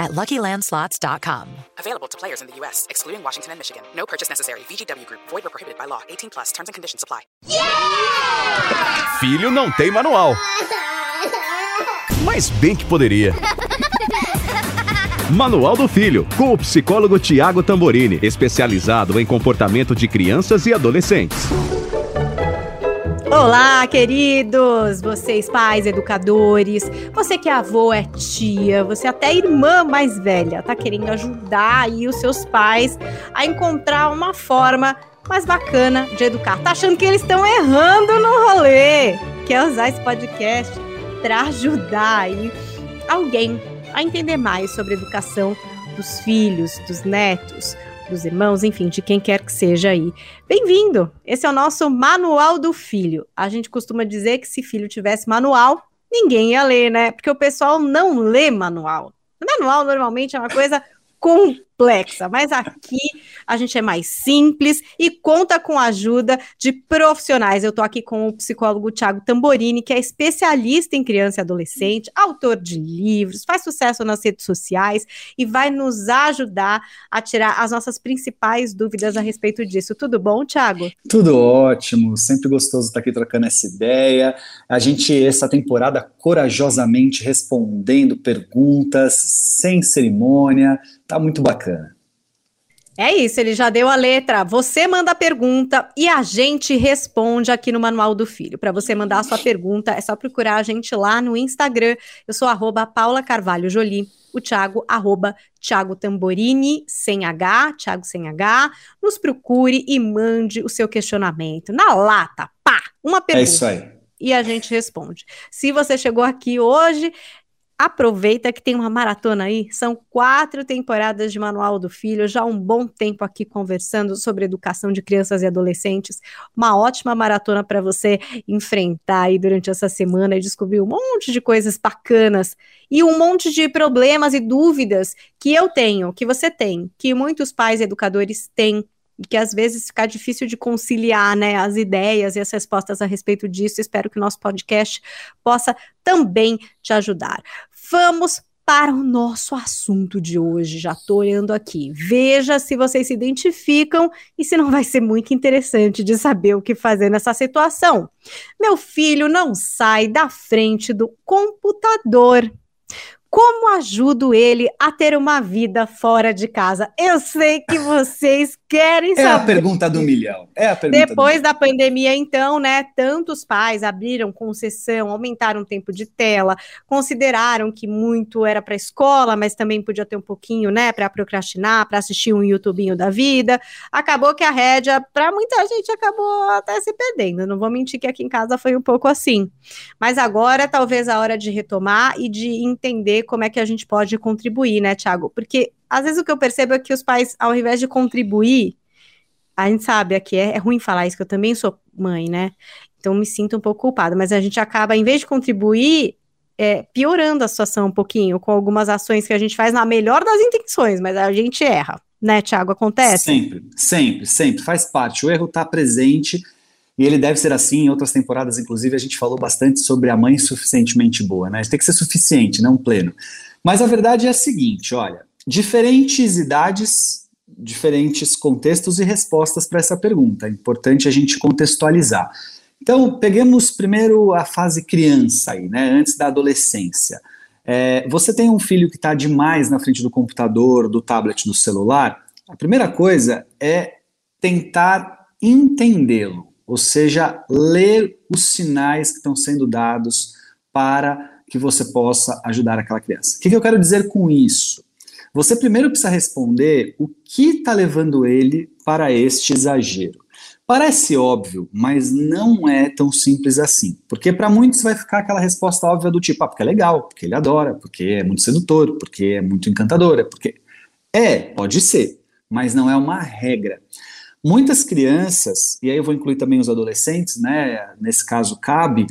at LuckyLandSlots.com. Available to players in the U.S., excluding Washington and Michigan. No purchase necessary. VGW Group. Void or prohibited by law. 18 plus. Terms and conditions apply. Filho não tem manual. Mas bem que poderia. Manual do Filho, com o psicólogo Tiago Tamborini, especializado em comportamento de crianças e adolescentes. Olá, queridos! Vocês, pais, educadores, você que é avô, é tia, você até é irmã mais velha, tá querendo ajudar aí os seus pais a encontrar uma forma mais bacana de educar. Tá achando que eles estão errando no rolê? Quer usar esse podcast para ajudar aí alguém a entender mais sobre educação dos filhos, dos netos, dos irmãos, enfim, de quem quer que seja aí. Bem-vindo! Esse é o nosso Manual do Filho. A gente costuma dizer que se filho tivesse manual, ninguém ia ler, né? Porque o pessoal não lê manual. Manual normalmente é uma coisa complexa, mas aqui a gente é mais simples e conta com a ajuda de profissionais. Eu estou aqui com o psicólogo Tiago Tamborini, que é especialista em criança e adolescente, autor de livros, faz sucesso nas redes sociais e vai nos ajudar a tirar as nossas principais dúvidas a respeito disso. Tudo bom, Tiago? Tudo ótimo, sempre gostoso estar aqui trocando essa ideia. A gente, essa temporada, corajosamente respondendo perguntas, sem cerimônia, Tá muito bacana. É isso, ele já deu a letra. Você manda a pergunta e a gente responde aqui no Manual do Filho. Para você mandar a sua pergunta, é só procurar a gente lá no Instagram. Eu sou arroba Paula Carvalho Jolie. O Thiago, arroba Thiago Tamborini, sem H, Thiago sem H. Nos procure e mande o seu questionamento. Na lata, pá! Uma pergunta. É isso aí e a gente responde. Se você chegou aqui hoje, Aproveita que tem uma maratona aí, são quatro temporadas de Manual do Filho, já um bom tempo aqui conversando sobre educação de crianças e adolescentes. Uma ótima maratona para você enfrentar aí durante essa semana e descobrir um monte de coisas bacanas e um monte de problemas e dúvidas que eu tenho, que você tem, que muitos pais educadores têm e que às vezes fica difícil de conciliar né, as ideias e as respostas a respeito disso. Espero que o nosso podcast possa também te ajudar. Vamos para o nosso assunto de hoje. Já estou olhando aqui. Veja se vocês se identificam e se não vai ser muito interessante de saber o que fazer nessa situação. Meu filho não sai da frente do computador. Como ajudo ele a ter uma vida fora de casa? Eu sei que vocês querem saber. É a pergunta do milhão. É a pergunta Depois da pandemia, então, né? Tantos pais abriram concessão, aumentaram o tempo de tela, consideraram que muito era para escola, mas também podia ter um pouquinho, né, para procrastinar, para assistir um YouTubinho da vida. Acabou que a rédea, para muita gente, acabou até se perdendo. Não vou mentir que aqui em casa foi um pouco assim. Mas agora, talvez a hora de retomar e de entender como é que a gente pode contribuir, né, Tiago? Porque às vezes o que eu percebo é que os pais, ao invés de contribuir, a gente sabe aqui, é, é ruim falar isso, que eu também sou mãe, né? Então me sinto um pouco culpada, mas a gente acaba, em vez de contribuir, é, piorando a situação um pouquinho com algumas ações que a gente faz na melhor das intenções, mas a gente erra, né, Tiago? Acontece? Sempre, sempre, sempre. Faz parte. O erro está presente e ele deve ser assim. Em outras temporadas, inclusive, a gente falou bastante sobre a mãe suficientemente boa, né? Tem que ser suficiente, não pleno. Mas a verdade é a seguinte: olha, diferentes idades, diferentes contextos e respostas para essa pergunta. É importante a gente contextualizar. Então, peguemos primeiro a fase criança aí, né? Antes da adolescência. É, você tem um filho que está demais na frente do computador, do tablet, do celular. A primeira coisa é tentar entendê-lo ou seja, ler os sinais que estão sendo dados para que você possa ajudar aquela criança. O que, que eu quero dizer com isso? Você primeiro precisa responder o que está levando ele para este exagero. Parece óbvio, mas não é tão simples assim. Porque para muitos vai ficar aquela resposta óbvia do tipo, ah, porque é legal, porque ele adora, porque é muito sedutor, porque é muito encantadora, porque. É, pode ser, mas não é uma regra. Muitas crianças, e aí eu vou incluir também os adolescentes, né? Nesse caso cabe,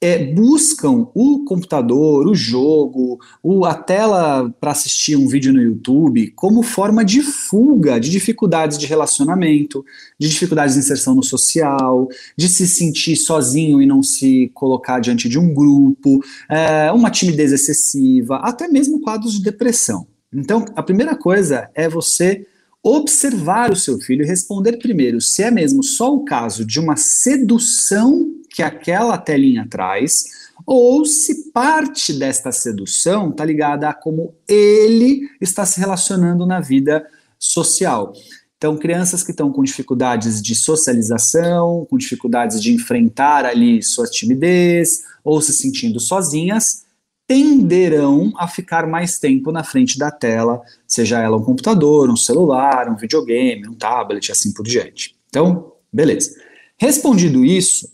é, buscam o computador, o jogo, o, a tela para assistir um vídeo no YouTube como forma de fuga de dificuldades de relacionamento, de dificuldades de inserção no social, de se sentir sozinho e não se colocar diante de um grupo, é, uma timidez excessiva, até mesmo quadros de depressão. Então, a primeira coisa é você observar o seu filho e responder primeiro se é mesmo só o caso de uma sedução que aquela telinha traz, ou se parte desta sedução está ligada a como ele está se relacionando na vida social. Então, crianças que estão com dificuldades de socialização, com dificuldades de enfrentar ali sua timidez, ou se sentindo sozinhas, tenderão a ficar mais tempo na frente da tela, seja ela um computador, um celular, um videogame, um tablet, assim por diante. Então, beleza. Respondido isso,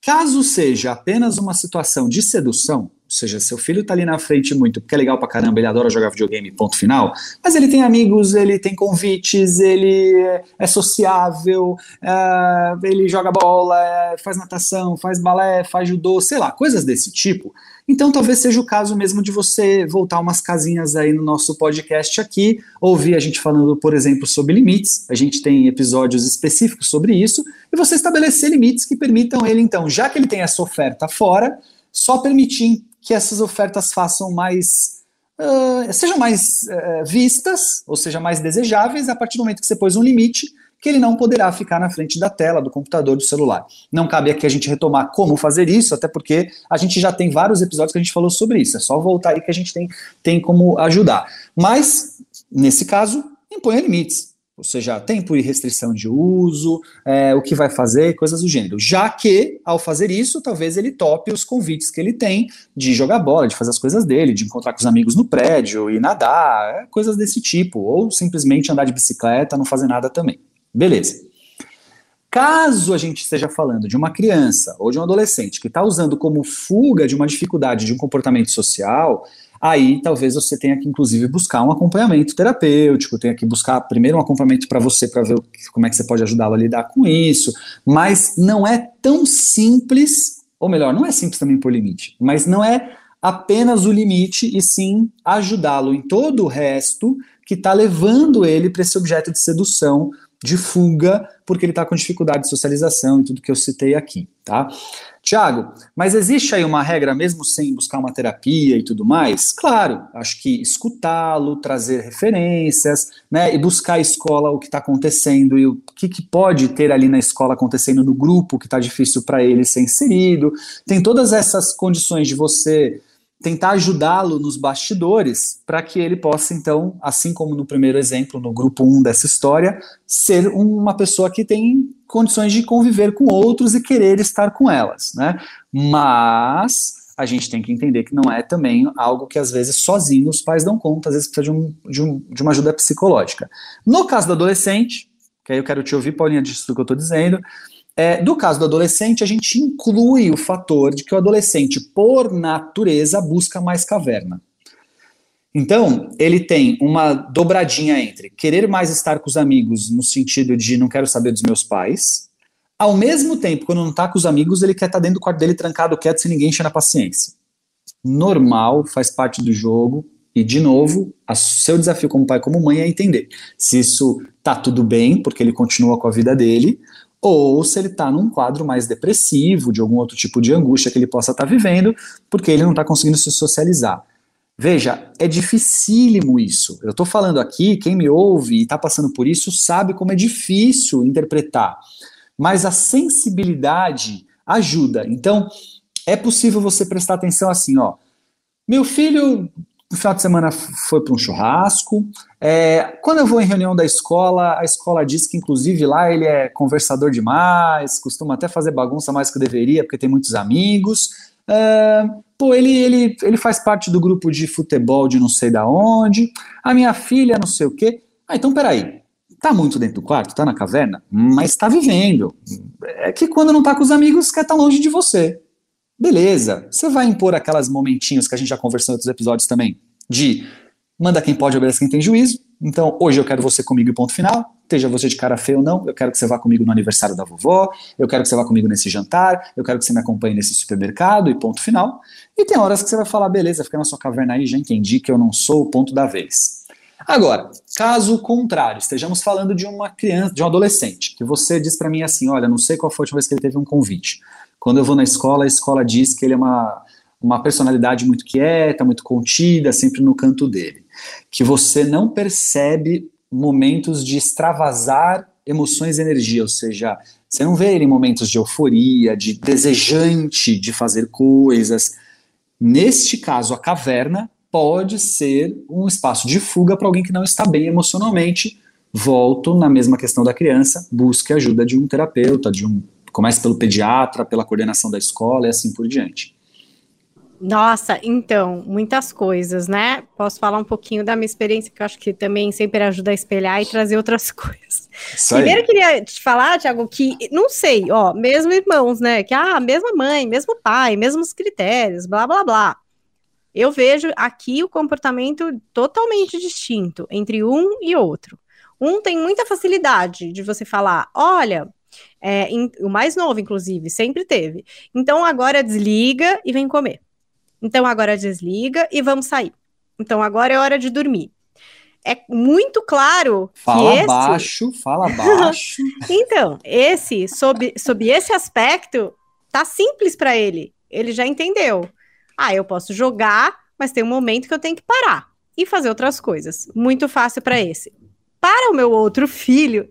caso seja apenas uma situação de sedução, ou seja, seu filho está ali na frente muito, porque é legal pra caramba, ele adora jogar videogame, ponto final, mas ele tem amigos, ele tem convites, ele é sociável, é, ele joga bola, é, faz natação, faz balé, faz judô, sei lá, coisas desse tipo. Então, talvez seja o caso mesmo de você voltar umas casinhas aí no nosso podcast aqui, ouvir a gente falando, por exemplo, sobre limites. A gente tem episódios específicos sobre isso, e você estabelecer limites que permitam ele, então, já que ele tem essa oferta fora, só permitir que essas ofertas façam mais. Uh, sejam mais uh, vistas, ou seja, mais desejáveis, a partir do momento que você pôs um limite que ele não poderá ficar na frente da tela, do computador, do celular. Não cabe aqui a gente retomar como fazer isso, até porque a gente já tem vários episódios que a gente falou sobre isso. É só voltar aí que a gente tem, tem como ajudar. Mas, nesse caso, imponha limites. Ou seja, tempo e restrição de uso, é, o que vai fazer, coisas do gênero. Já que, ao fazer isso, talvez ele tope os convites que ele tem de jogar bola, de fazer as coisas dele, de encontrar com os amigos no prédio e nadar, é, coisas desse tipo. Ou simplesmente andar de bicicleta, não fazer nada também. Beleza. Caso a gente esteja falando de uma criança ou de um adolescente que está usando como fuga de uma dificuldade de um comportamento social, aí talvez você tenha que, inclusive, buscar um acompanhamento terapêutico, tenha que buscar primeiro um acompanhamento para você, para ver como é que você pode ajudá-lo a lidar com isso, mas não é tão simples, ou melhor, não é simples também por limite, mas não é apenas o limite, e sim ajudá-lo em todo o resto que está levando ele para esse objeto de sedução de fuga, porque ele está com dificuldade de socialização e tudo que eu citei aqui, tá? Tiago, mas existe aí uma regra mesmo sem buscar uma terapia e tudo mais? Claro, acho que escutá-lo, trazer referências, né, e buscar a escola o que está acontecendo e o que, que pode ter ali na escola acontecendo no grupo que está difícil para ele ser inserido. Tem todas essas condições de você tentar ajudá-lo nos bastidores para que ele possa, então, assim como no primeiro exemplo, no grupo 1 dessa história, ser uma pessoa que tem condições de conviver com outros e querer estar com elas, né? Mas a gente tem que entender que não é também algo que às vezes sozinho os pais dão conta, às vezes precisa de, um, de, um, de uma ajuda psicológica. No caso do adolescente, que aí eu quero te ouvir, Paulinha, disso que eu estou dizendo, é, do caso do adolescente, a gente inclui o fator de que o adolescente, por natureza, busca mais caverna. Então, ele tem uma dobradinha entre querer mais estar com os amigos, no sentido de não quero saber dos meus pais, ao mesmo tempo, quando não está com os amigos, ele quer estar tá dentro do quarto dele trancado, quieto, sem ninguém encher na paciência. Normal, faz parte do jogo, e, de novo, o seu desafio como pai como mãe é entender se isso tá tudo bem, porque ele continua com a vida dele, ou se ele está num quadro mais depressivo, de algum outro tipo de angústia que ele possa estar tá vivendo, porque ele não está conseguindo se socializar. Veja, é dificílimo isso. Eu estou falando aqui, quem me ouve e está passando por isso sabe como é difícil interpretar. Mas a sensibilidade ajuda. Então, é possível você prestar atenção assim, ó. Meu filho no final de semana foi para um churrasco. É, quando eu vou em reunião da escola, a escola diz que, inclusive, lá ele é conversador demais, costuma até fazer bagunça mais que deveria, porque tem muitos amigos. É, pô, ele, ele, ele faz parte do grupo de futebol de não sei da onde. A minha filha, não sei o quê. Ah, então peraí. Tá muito dentro do quarto, tá na caverna, mas tá vivendo. É que quando não tá com os amigos, quer tá longe de você. Beleza, você vai impor aquelas momentinhos que a gente já conversou em outros episódios também, de manda quem pode, obedece quem tem juízo. Então, hoje eu quero você comigo e ponto final. esteja você de cara feia ou não, eu quero que você vá comigo no aniversário da vovó, eu quero que você vá comigo nesse jantar, eu quero que você me acompanhe nesse supermercado e ponto final. E tem horas que você vai falar, beleza, fica na sua caverna aí, já entendi que eu não sou o ponto da vez. Agora, caso contrário, estejamos falando de uma criança, de um adolescente, que você diz para mim assim, olha, não sei qual foi a última vez que ele teve um convite. Quando eu vou na escola, a escola diz que ele é uma, uma personalidade muito quieta, muito contida, sempre no canto dele. Que você não percebe momentos de extravasar emoções e energia, ou seja, você não vê ele em momentos de euforia, de desejante de fazer coisas. Neste caso, a caverna pode ser um espaço de fuga para alguém que não está bem emocionalmente. Volto na mesma questão da criança, busque ajuda de um terapeuta, de um comece pelo pediatra, pela coordenação da escola e assim por diante. Nossa, então, muitas coisas, né? Posso falar um pouquinho da minha experiência, que eu acho que também sempre ajuda a espelhar e trazer outras coisas. Primeiro, eu queria te falar, Tiago, que não sei, ó, mesmo irmãos, né? Que, ah, mesma mãe, mesmo pai, mesmos critérios, blá, blá, blá. Eu vejo aqui o comportamento totalmente distinto entre um e outro. Um tem muita facilidade de você falar, olha, é, o mais novo, inclusive, sempre teve. Então agora desliga e vem comer. Então agora desliga e vamos sair. Então agora é hora de dormir. É muito claro fala que esse... baixo, fala baixo. então, esse, sob, sob esse aspecto, tá simples para ele. Ele já entendeu. Ah, eu posso jogar, mas tem um momento que eu tenho que parar e fazer outras coisas. Muito fácil para esse. Para o meu outro filho,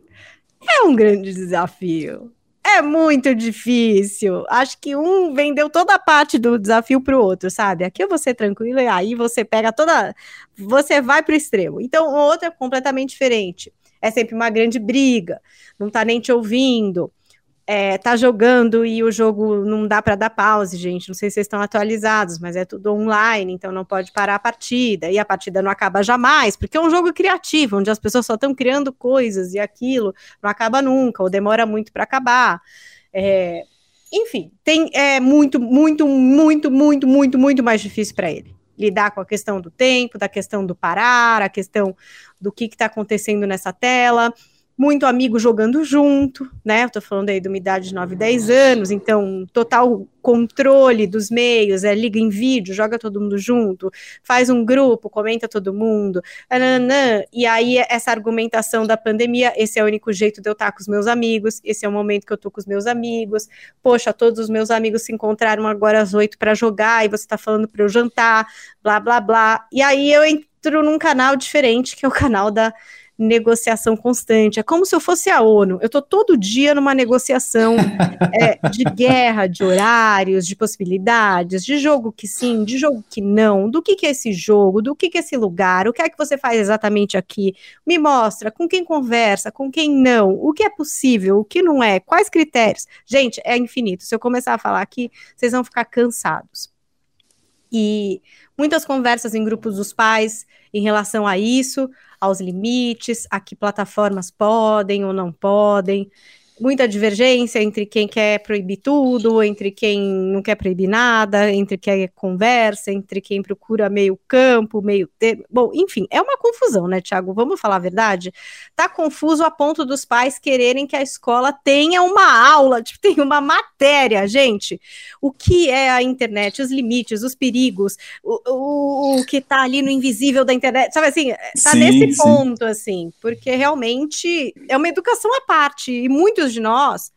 é um grande desafio. É muito difícil. Acho que um vendeu toda a parte do desafio para o outro, sabe? Aqui eu vou ser tranquilo e aí você pega toda. Você vai para o extremo. Então, o outro é completamente diferente. É sempre uma grande briga, não tá nem te ouvindo é, tá jogando e o jogo não dá para dar pause, gente. Não sei se vocês estão atualizados, mas é tudo online, então não pode parar a partida. E a partida não acaba jamais, porque é um jogo criativo, onde as pessoas só estão criando coisas e aquilo não acaba nunca, ou demora muito para acabar. É, enfim, tem é muito, muito, muito, muito, muito, muito mais difícil para ele lidar com a questão do tempo, da questão do parar, a questão do que está acontecendo nessa tela muito amigo jogando junto, né? Eu tô falando aí de uma idade de 9, 10 anos, então total controle dos meios, é liga em vídeo, joga todo mundo junto, faz um grupo, comenta todo mundo, ananã, e aí essa argumentação da pandemia, esse é o único jeito de eu estar com os meus amigos, esse é o momento que eu tô com os meus amigos, poxa, todos os meus amigos se encontraram agora às 8 para jogar, e você tá falando para eu jantar, blá, blá, blá, e aí eu entro num canal diferente, que é o canal da negociação constante. É como se eu fosse a ONU. Eu estou todo dia numa negociação é, de guerra, de horários, de possibilidades, de jogo que sim, de jogo que não, do que, que é esse jogo, do que, que é esse lugar, o que é que você faz exatamente aqui. Me mostra com quem conversa, com quem não, o que é possível, o que não é, quais critérios. Gente, é infinito. Se eu começar a falar aqui, vocês vão ficar cansados. E muitas conversas em grupos dos pais em relação a isso, aos limites, a que plataformas podem ou não podem muita divergência entre quem quer proibir tudo, entre quem não quer proibir nada, entre quem conversa, entre quem procura meio campo, meio termo. Bom, enfim, é uma confusão, né, Tiago? Vamos falar a verdade? Tá confuso a ponto dos pais quererem que a escola tenha uma aula, tipo, tenha uma matéria, gente. O que é a internet, os limites, os perigos, o, o, o que tá ali no invisível da internet, sabe assim, tá sim, nesse sim. ponto, assim, porque realmente é uma educação à parte, e muitos muitos de nós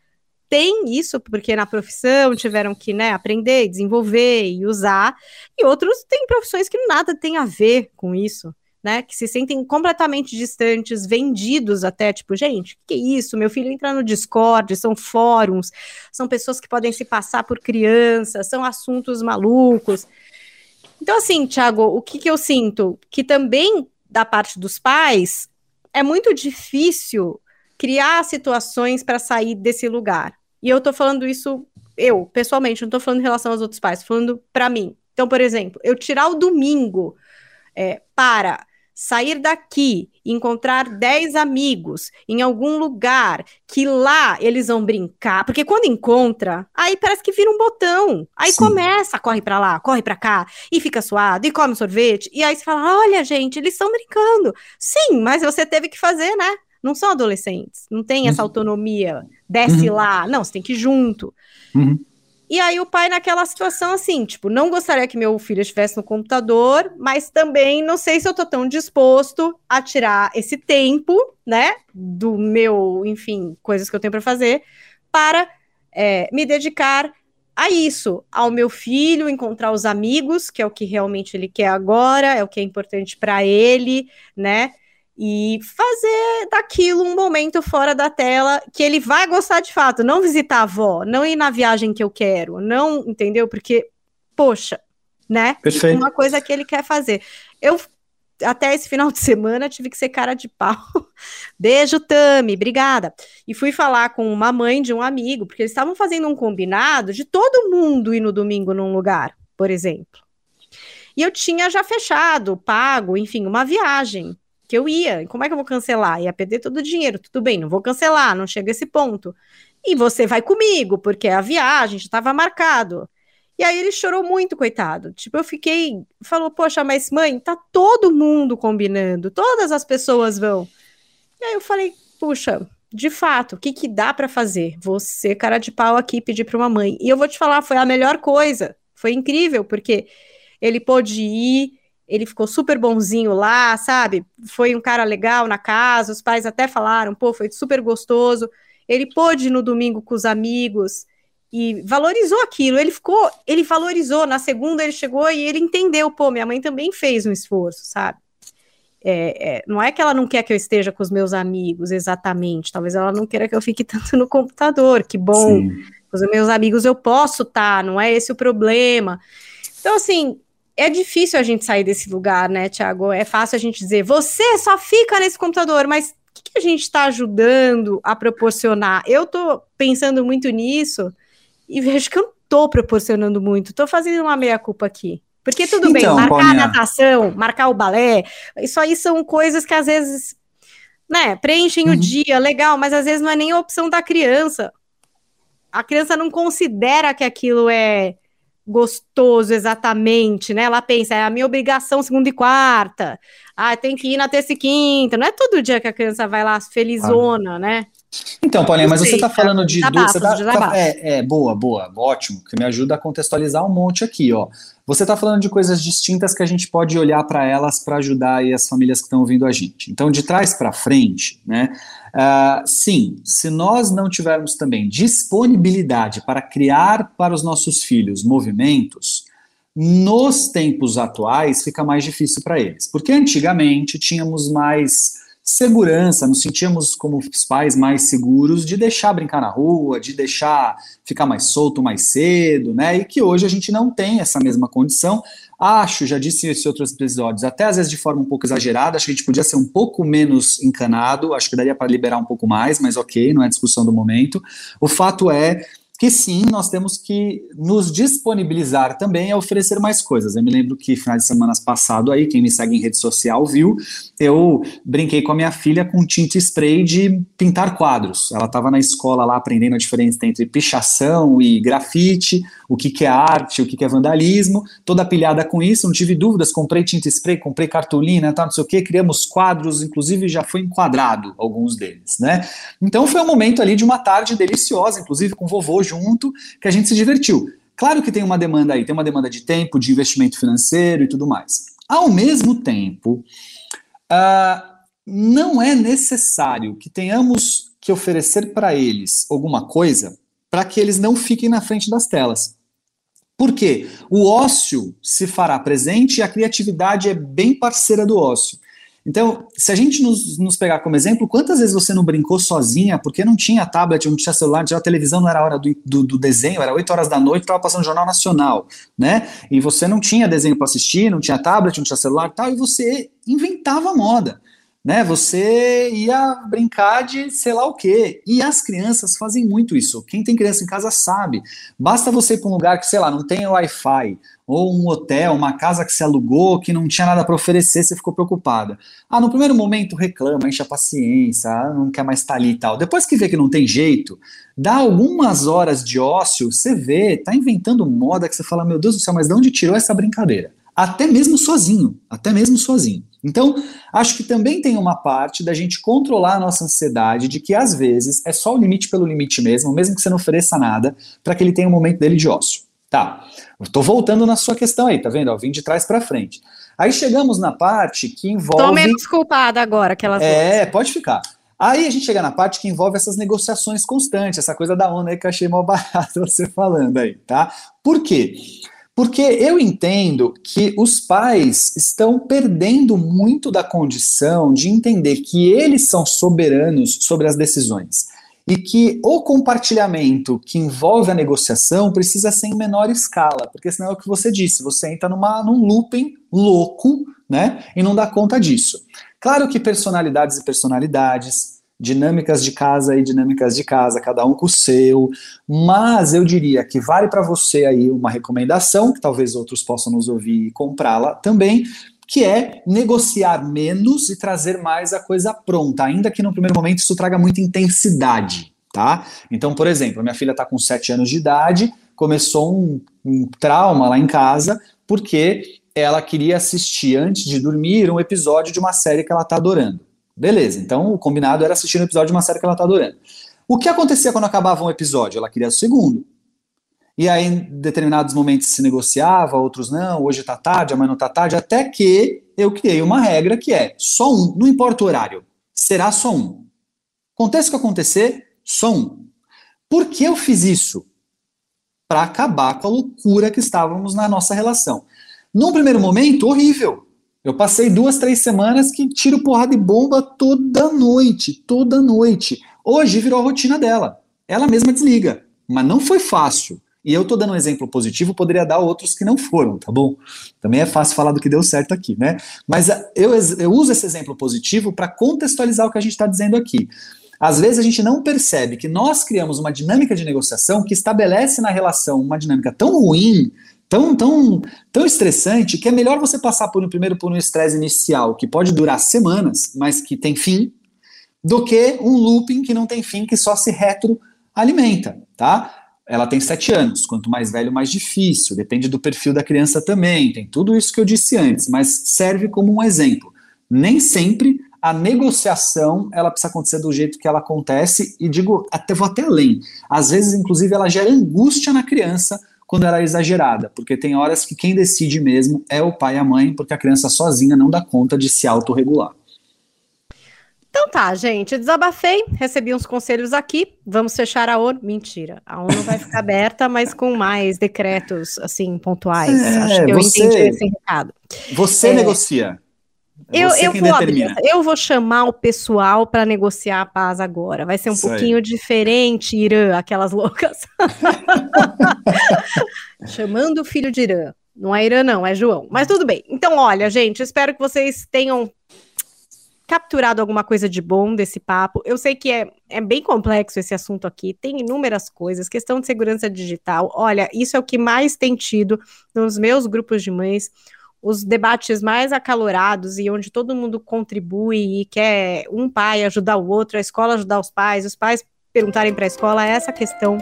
têm isso porque na profissão tiveram que né, aprender, desenvolver e usar, e outros têm profissões que nada tem a ver com isso. Né, que se sentem completamente distantes, vendidos até, tipo, gente, que isso? Meu filho entra no Discord, são fóruns, são pessoas que podem se passar por crianças, são assuntos malucos. Então, assim, Thiago, o que, que eu sinto? Que também, da parte dos pais, é muito difícil criar situações para sair desse lugar. E eu tô falando isso, eu, pessoalmente, não tô falando em relação aos outros pais, tô falando para mim. Então, por exemplo, eu tirar o domingo é, para sair daqui, encontrar 10 amigos em algum lugar que lá eles vão brincar, porque quando encontra, aí parece que vira um botão. Aí Sim. começa, corre para lá, corre para cá, e fica suado, e come sorvete, e aí você fala: "Olha, gente, eles estão brincando". Sim, mas você teve que fazer, né? Não são adolescentes, não tem essa uhum. autonomia, desce uhum. lá, não, você tem que ir junto. Uhum. E aí o pai naquela situação assim, tipo, não gostaria que meu filho estivesse no computador, mas também não sei se eu tô tão disposto a tirar esse tempo, né, do meu, enfim, coisas que eu tenho para fazer, para é, me dedicar a isso, ao meu filho, encontrar os amigos, que é o que realmente ele quer agora, é o que é importante para ele, né? E fazer daquilo um momento fora da tela que ele vai gostar de fato, não visitar a avó, não ir na viagem que eu quero, não, entendeu? Porque, poxa, né? Perfeito. Uma coisa que ele quer fazer. Eu até esse final de semana tive que ser cara de pau. Beijo, Tami, obrigada. E fui falar com uma mãe de um amigo, porque eles estavam fazendo um combinado de todo mundo ir no domingo num lugar, por exemplo. E eu tinha já fechado, pago, enfim, uma viagem que eu ia. Como é que eu vou cancelar? Ia perder todo o dinheiro. Tudo bem, não vou cancelar, não chega a esse ponto. E você vai comigo, porque a viagem já estava marcado. E aí ele chorou muito, coitado. Tipo, eu fiquei, falou: "Poxa, mas mãe, tá todo mundo combinando, todas as pessoas vão". E aí eu falei: "Puxa, de fato, o que que dá para fazer? Você, cara de pau aqui, pedir para uma mãe". E eu vou te falar, foi a melhor coisa. Foi incrível, porque ele pôde ir, ele ficou super bonzinho lá, sabe? Foi um cara legal na casa, os pais até falaram, pô, foi super gostoso. Ele pôde ir no domingo com os amigos e valorizou aquilo. Ele ficou, ele valorizou. Na segunda ele chegou e ele entendeu, pô, minha mãe também fez um esforço, sabe? É, é, não é que ela não quer que eu esteja com os meus amigos, exatamente. Talvez ela não queira que eu fique tanto no computador. Que bom, Sim. com os meus amigos eu posso estar, tá, não é esse o problema. Então, assim, é difícil a gente sair desse lugar, né, Tiago? É fácil a gente dizer, você só fica nesse computador, mas o que, que a gente está ajudando a proporcionar? Eu estou pensando muito nisso e vejo que eu não estou proporcionando muito, estou fazendo uma meia-culpa aqui. Porque tudo então, bem, marcar a natação, marcar o balé, isso aí são coisas que às vezes, né, preenchem uhum. o dia, legal, mas às vezes não é nem a opção da criança. A criança não considera que aquilo é gostoso exatamente, né? Ela pensa, é a minha obrigação segunda e quarta. Ah, tem que ir na terça e quinta. Não é todo dia que a criança vai lá felizona, ah. né? Então, Paulinha, mas você está falando de. Desabafos, você tá, tá, é, é, boa, boa, ótimo, que me ajuda a contextualizar um monte aqui, ó. Você está falando de coisas distintas que a gente pode olhar para elas para ajudar aí as famílias que estão ouvindo a gente. Então, de trás para frente, né? Uh, sim, se nós não tivermos também disponibilidade para criar para os nossos filhos movimentos, nos tempos atuais fica mais difícil para eles. Porque antigamente tínhamos mais segurança, nos sentíamos como os pais mais seguros de deixar brincar na rua, de deixar ficar mais solto mais cedo, né? E que hoje a gente não tem essa mesma condição. Acho, já disse em outros episódios, até às vezes de forma um pouco exagerada, acho que a gente podia ser um pouco menos encanado, acho que daria para liberar um pouco mais, mas ok, não é discussão do momento. O fato é que sim, nós temos que nos disponibilizar também a oferecer mais coisas. Eu me lembro que final de semana passado aí, quem me segue em rede social viu, eu brinquei com a minha filha com tinta spray de pintar quadros. Ela estava na escola lá aprendendo a diferença entre pichação e grafite, o que, que é arte, o que, que é vandalismo, toda pilhada com isso, não tive dúvidas, comprei tinta spray, comprei cartolina, não sei o que, criamos quadros, inclusive já foi enquadrado alguns deles, né? Então foi um momento ali de uma tarde deliciosa, inclusive com vovô junto, que a gente se divertiu. Claro que tem uma demanda aí, tem uma demanda de tempo, de investimento financeiro e tudo mais. Ao mesmo tempo, uh, não é necessário que tenhamos que oferecer para eles alguma coisa para que eles não fiquem na frente das telas. Por quê? O ócio se fará presente e a criatividade é bem parceira do ócio. Então, se a gente nos, nos, pegar como exemplo, quantas vezes você não brincou sozinha porque não tinha tablet, não tinha celular, não tinha televisão, não era hora do, do, do desenho, era 8 horas da noite, estava passando o Jornal Nacional, né? E você não tinha desenho para assistir, não tinha tablet, não tinha celular e tal, e você inventava moda né? Você ia brincar de sei lá o quê. E as crianças fazem muito isso. Quem tem criança em casa sabe. Basta você ir para um lugar que, sei lá, não tem Wi-Fi, ou um hotel, uma casa que se alugou, que não tinha nada para oferecer, você ficou preocupada. Ah, no primeiro momento reclama, enche a paciência, ah, não quer mais estar tá ali e tal. Depois que vê que não tem jeito, dá algumas horas de ócio, você vê, tá inventando moda que você fala, meu Deus do céu, mas de onde tirou essa brincadeira? Até mesmo sozinho, até mesmo sozinho. Então, acho que também tem uma parte da gente controlar a nossa ansiedade de que às vezes é só o limite pelo limite mesmo, mesmo que você não ofereça nada, para que ele tenha um momento dele de ócio. Tá, tô voltando na sua questão aí, tá vendo? Eu vim de trás para frente. Aí chegamos na parte que envolve. Tô menos culpada agora, aquelas. É, pode ficar. Aí a gente chega na parte que envolve essas negociações constantes, essa coisa da onda aí que eu achei mal barato você falando aí, tá? Por quê? Porque eu entendo que os pais estão perdendo muito da condição de entender que eles são soberanos sobre as decisões e que o compartilhamento que envolve a negociação precisa ser em menor escala, porque senão é o que você disse, você entra numa, num looping louco, né, e não dá conta disso. Claro que personalidades e personalidades, dinâmicas de casa e dinâmicas de casa, cada um com o seu, mas eu diria que vale para você aí uma recomendação, que talvez outros possam nos ouvir e comprá-la também, que é negociar menos e trazer mais a coisa pronta, ainda que no primeiro momento isso traga muita intensidade, tá? Então, por exemplo, minha filha está com 7 anos de idade, começou um, um trauma lá em casa, porque ela queria assistir antes de dormir um episódio de uma série que ela está adorando. Beleza, então o combinado era assistir um episódio de uma série que ela tá adorando. O que acontecia quando acabava um episódio? Ela queria o segundo. E aí, em determinados momentos se negociava, outros não, hoje tá tarde, amanhã não tá tarde, até que eu criei uma regra que é só um, não importa o horário, será só um. Aconteça o que acontecer, só um. Por que eu fiz isso? Para acabar com a loucura que estávamos na nossa relação. Num primeiro momento, horrível. Eu passei duas, três semanas que tiro porrada de bomba toda noite, toda noite. Hoje virou a rotina dela. Ela mesma desliga. Mas não foi fácil. E eu tô dando um exemplo positivo, poderia dar outros que não foram, tá bom? Também é fácil falar do que deu certo aqui, né? Mas ah, eu, eu uso esse exemplo positivo para contextualizar o que a gente está dizendo aqui. Às vezes a gente não percebe que nós criamos uma dinâmica de negociação que estabelece na relação uma dinâmica tão ruim tão, tão, tão estressante que é melhor você passar por um primeiro por um estresse inicial que pode durar semanas, mas que tem fim, do que um looping que não tem fim, que só se retroalimenta, tá? Ela tem sete anos, quanto mais velho, mais difícil, depende do perfil da criança também, tem tudo isso que eu disse antes, mas serve como um exemplo. Nem sempre a negociação ela precisa acontecer do jeito que ela acontece, e digo, até vou até além. Às vezes, inclusive, ela gera angústia na criança quando ela é exagerada, porque tem horas que quem decide mesmo é o pai e a mãe, porque a criança sozinha não dá conta de se autorregular. Então tá, gente, desabafei, recebi uns conselhos aqui, vamos fechar a ONU. Mentira, a ONU vai ficar aberta, mas com mais decretos, assim, pontuais. É, Acho que eu você, entendi esse recado. Você é, negocia. É eu, eu, vou abrir, eu vou chamar o pessoal para negociar a paz agora. Vai ser um Isso pouquinho aí. diferente, Irã, aquelas loucas. Chamando o filho de Irã. Não é Irã, não, é João. Mas tudo bem. Então, olha, gente, espero que vocês tenham capturado alguma coisa de bom desse papo. Eu sei que é, é bem complexo esse assunto aqui, tem inúmeras coisas, questão de segurança digital. Olha, isso é o que mais tem tido nos meus grupos de mães os debates mais acalorados e onde todo mundo contribui e quer um pai ajudar o outro, a escola ajudar os pais, os pais perguntarem para a escola é essa questão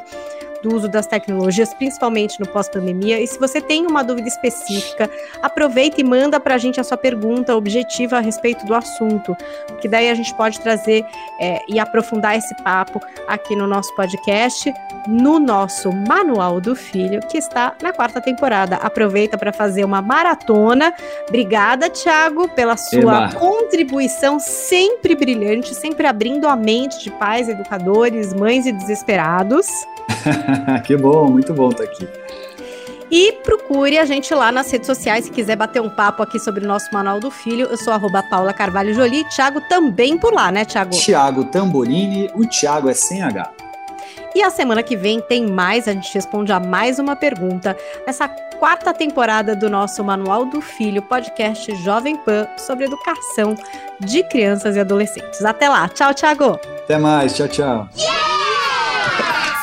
do uso das tecnologias, principalmente no pós-pandemia. E se você tem uma dúvida específica, aproveita e manda para a gente a sua pergunta objetiva a respeito do assunto, que daí a gente pode trazer é, e aprofundar esse papo aqui no nosso podcast, no nosso Manual do Filho, que está na quarta temporada. Aproveita para fazer uma maratona. Obrigada, Thiago, pela sua Eba. contribuição sempre brilhante, sempre abrindo a mente de pais, educadores, mães e desesperados. que bom, muito bom estar aqui. E procure a gente lá nas redes sociais se quiser bater um papo aqui sobre o nosso Manual do Filho. Eu sou arroba Paula Carvalho Jolie. Thiago também por lá, né, Thiago? Thiago Tamborini, o Thiago é sem H. E a semana que vem tem mais, a gente responde a mais uma pergunta nessa quarta temporada do nosso Manual do Filho, podcast Jovem Pan sobre educação de crianças e adolescentes. Até lá, tchau, Thiago. Até mais, tchau, tchau. Yeah!